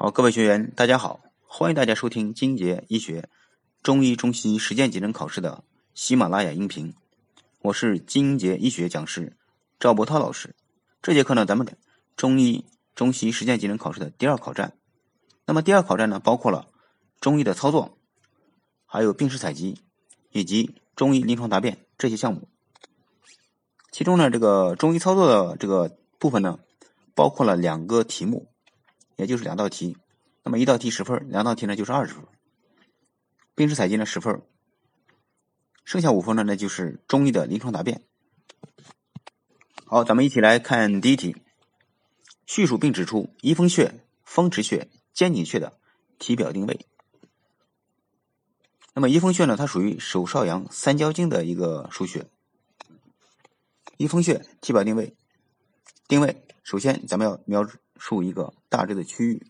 好，各位学员，大家好，欢迎大家收听金杰医学中医中西实践技能考试的喜马拉雅音频。我是金杰医学讲师赵博涛老师。这节课呢，咱们中医中西实践技能考试的第二考站。那么第二考站呢，包括了中医的操作，还有病史采集以及中医临床答辩这些项目。其中呢，这个中医操作的这个部分呢，包括了两个题目。也就是两道题，那么一道题十分，两道题呢就是二十分。病史采集呢十分，剩下五分呢那就是中医的临床答辩。好，咱们一起来看第一题，叙述并指出翳风穴、风池穴、肩颈穴的体表定位。那么翳风穴呢，它属于手少阳三焦经的一个腧穴。翳风穴体表定位，定位首先咱们要瞄准竖一个。大致的区域，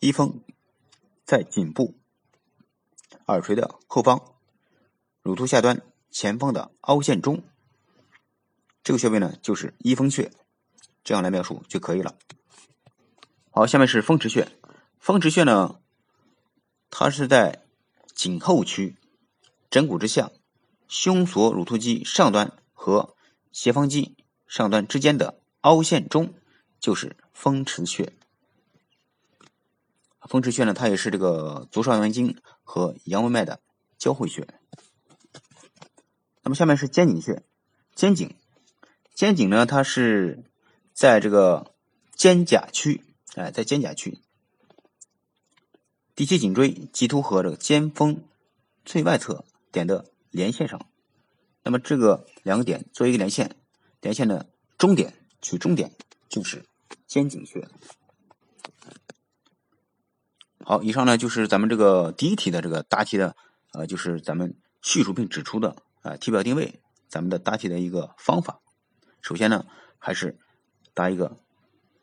一风在颈部耳垂的后方，乳突下端前方的凹陷中，这个穴位呢就是翳风穴，这样来描述就可以了。好，下面是风池穴，风池穴呢，它是在颈后区枕骨之下，胸锁乳突肌上端和斜方肌上端之间的凹陷中，就是风池穴。风池穴呢，它也是这个足少阳经和阳文脉的交汇穴。那么下面是肩颈穴，肩颈，肩颈呢，它是在这个肩胛区，哎，在肩胛区，第七颈椎棘突和这个肩峰最外侧点的连线上。那么这个两个点做一个连线，连线的中点取中点就是肩颈穴。好，以上呢就是咱们这个第一题的这个答题的，呃，就是咱们叙述并指出的啊体表定位，咱们的答题的一个方法。首先呢，还是答一个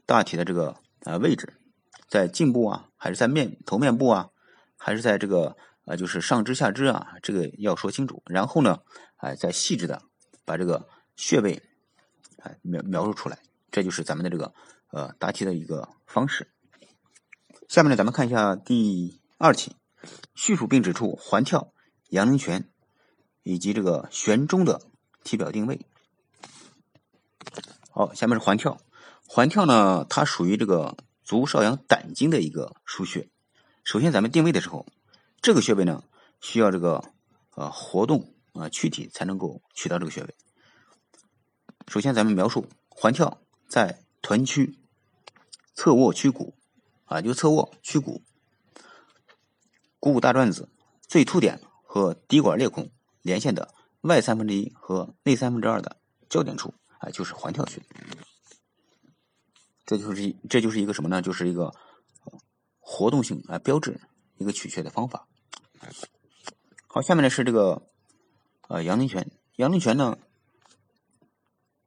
大体的这个啊位置，在颈部啊，还是在面头面部啊，还是在这个啊就是上肢下肢啊，这个要说清楚。然后呢，哎，再细致的把这个穴位哎描描述出来，这就是咱们的这个呃答题的一个方式。下面呢，咱们看一下第二题，叙述并指出环跳、阳陵泉以及这个悬中的体表定位。好，下面是环跳，环跳呢，它属于这个足少阳胆经的一个腧穴。首先，咱们定位的时候，这个穴位呢，需要这个呃活动啊躯体才能够取到这个穴位。首先，咱们描述环跳在臀区侧卧曲骨。啊，就侧卧曲骨，股骨大转子最突点和骶管裂孔连线的外三分之一和内三分之二的交点处，啊，就是环跳穴。这就是这就是一个什么呢？就是一个活动性啊标志，一个取穴的方法。好，下面呢是这个呃阳陵泉。阳陵泉呢，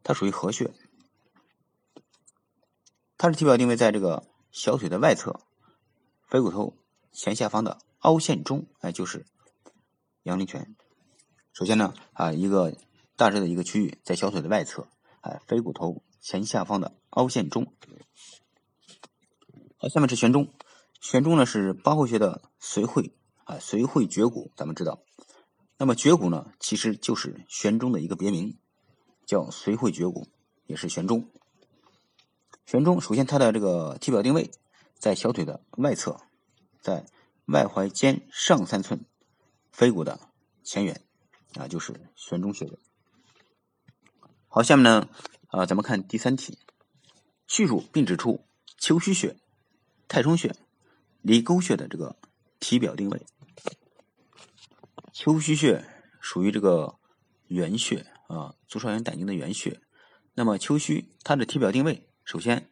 它属于合穴，它是体表定位在这个。小腿的外侧，腓骨头前下方的凹陷中，哎，就是阳陵泉。首先呢，啊，一个大致的一个区域在小腿的外侧，哎，腓骨头前下方的凹陷中。好，下面是悬中。悬中呢是八会穴的髓会，啊，髓会绝骨。咱们知道，那么绝骨呢，其实就是悬中的一个别名，叫髓会绝骨，也是悬中。悬中，首先它的这个体表定位在小腿的外侧，在外踝尖上三寸，腓骨的前缘，啊，就是悬中穴位。好，下面呢，啊，咱们看第三题，叙述并指出丘虚穴、太冲穴、离沟穴的这个体表定位。丘虚穴属于这个原穴啊，足少阳胆经的原穴。那么丘虚它的体表定位。首先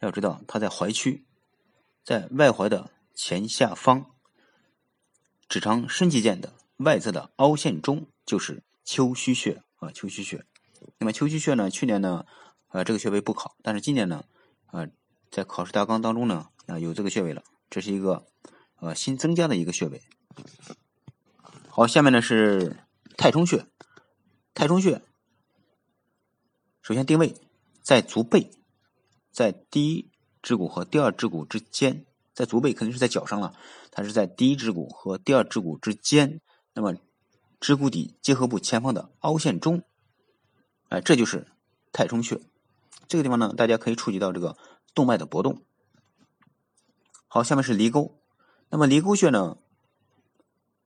要知道，它在踝区，在外踝的前下方，指肠伸肌腱的外侧的凹陷中，就是丘虚穴啊，丘虚穴。那么丘虚穴呢，去年呢，呃，这个穴位不考，但是今年呢，呃，在考试大纲当中呢，啊，有这个穴位了，这是一个呃新增加的一个穴位。好，下面呢是太冲穴，太冲穴，首先定位在足背。在第一趾骨和第二趾骨之间，在足背肯定是在脚上了，它是在第一趾骨和第二趾骨之间，那么趾骨底结合部前方的凹陷中，哎，这就是太冲穴。这个地方呢，大家可以触及到这个动脉的搏动。好，下面是离沟。那么离沟穴呢，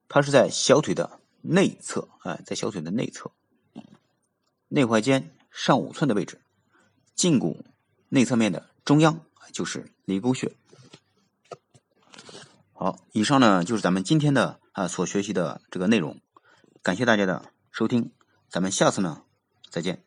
它是在小腿的内侧，哎，在小腿的内侧，内踝尖上五寸的位置，胫骨内侧面的中央就是离沟穴。好，以上呢就是咱们今天的啊所学习的这个内容，感谢大家的收听，咱们下次呢再见。